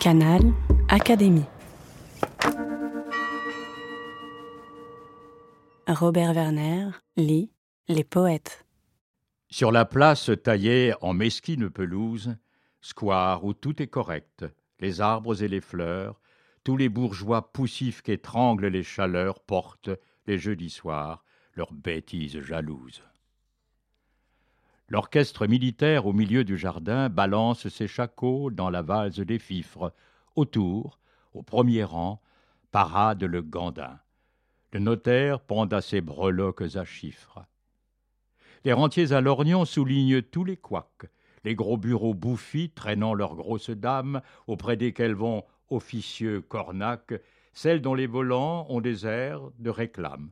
Canal Académie. Robert Werner lit Les poètes. Sur la place taillée en mesquine pelouse, square où tout est correct, les arbres et les fleurs, tous les bourgeois poussifs qu'étranglent les chaleurs portent, les jeudis soirs, leurs bêtises jalouses. L'orchestre militaire au milieu du jardin balance ses shakos dans la valse des fifres. Autour, au premier rang, parade le gandin. Le notaire pend à ses breloques à chiffres. Les rentiers à lorgnon soulignent tous les couacs, les gros bureaux bouffis traînant leurs grosses dames, auprès desquels vont officieux cornacs, celles dont les volants ont des airs de réclame.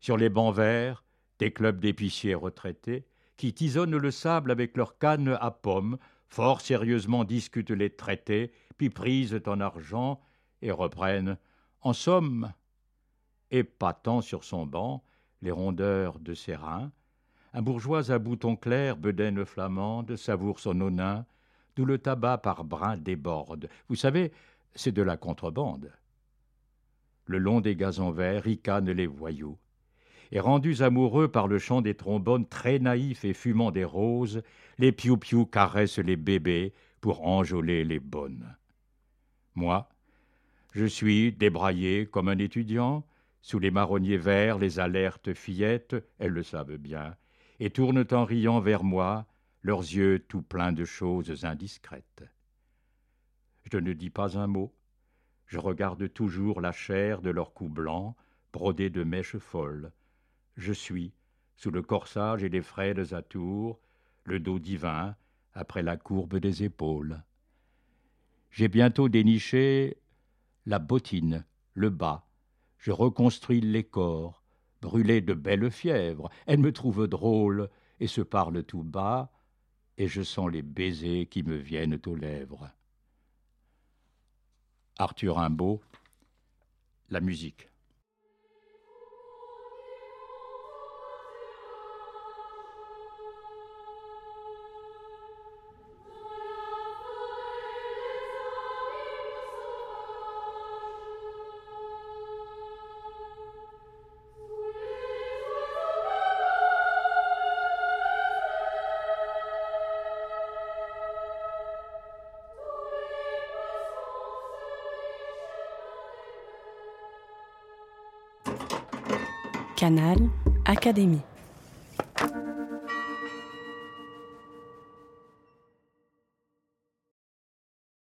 Sur les bancs verts, des clubs d'épiciers retraités, qui tisonnent le sable avec leurs cannes à pommes, fort sérieusement discutent les traités, puis prisent en argent et reprennent. En somme, épatant sur son banc les rondeurs de ses reins, un bourgeois à boutons clairs, bedaine flamande, savoure son onin, d'où le tabac par brins déborde. Vous savez, c'est de la contrebande. Le long des gazons verts ricanent les voyous et rendus amoureux par le chant des trombones très naïfs et fumant des roses, les piou-piou caressent les bébés pour enjôler les bonnes. Moi, je suis débraillé comme un étudiant, sous les marronniers verts, les alertes fillettes, elles le savent bien, et tournent en riant vers moi, leurs yeux tout pleins de choses indiscrètes. Je ne dis pas un mot, je regarde toujours la chair de leurs cou blancs, brodés de mèches folles, je suis, sous le corsage et les frêles atours, le dos divin, après la courbe des épaules. J'ai bientôt déniché la bottine, le bas. Je reconstruis les corps, brûlés de belle fièvre. Elle me trouve drôle et se parle tout bas, et je sens les baisers qui me viennent aux lèvres. Arthur Rimbaud, la musique. Canal Académie.